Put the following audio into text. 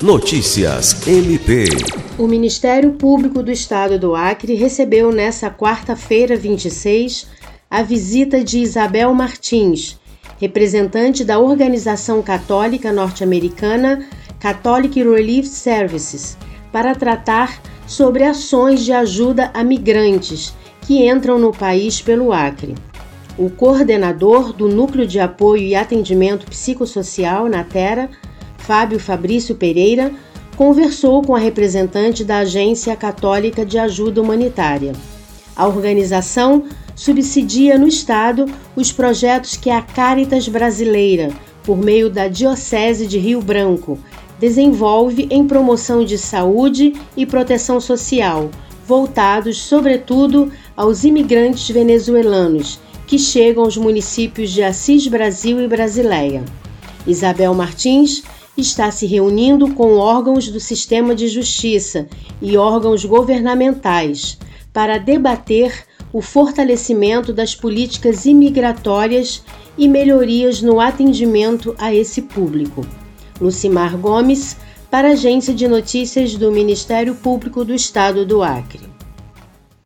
Notícias MP. O Ministério Público do Estado do Acre recebeu nesta quarta-feira, 26, a visita de Isabel Martins, representante da organização católica norte-americana Catholic Relief Services, para tratar sobre ações de ajuda a migrantes que entram no país pelo Acre. O coordenador do Núcleo de Apoio e Atendimento Psicossocial na Terra, Fábio Fabrício Pereira, conversou com a representante da Agência Católica de Ajuda Humanitária. A organização subsidia no estado os projetos que a Caritas Brasileira, por meio da Diocese de Rio Branco, desenvolve em promoção de saúde e proteção social, voltados sobretudo aos imigrantes venezuelanos que chegam aos municípios de Assis Brasil e Brasileia. Isabel Martins está se reunindo com órgãos do sistema de justiça e órgãos governamentais para debater o fortalecimento das políticas imigratórias e melhorias no atendimento a esse público. Lucimar Gomes, para a Agência de Notícias do Ministério Público do Estado do Acre.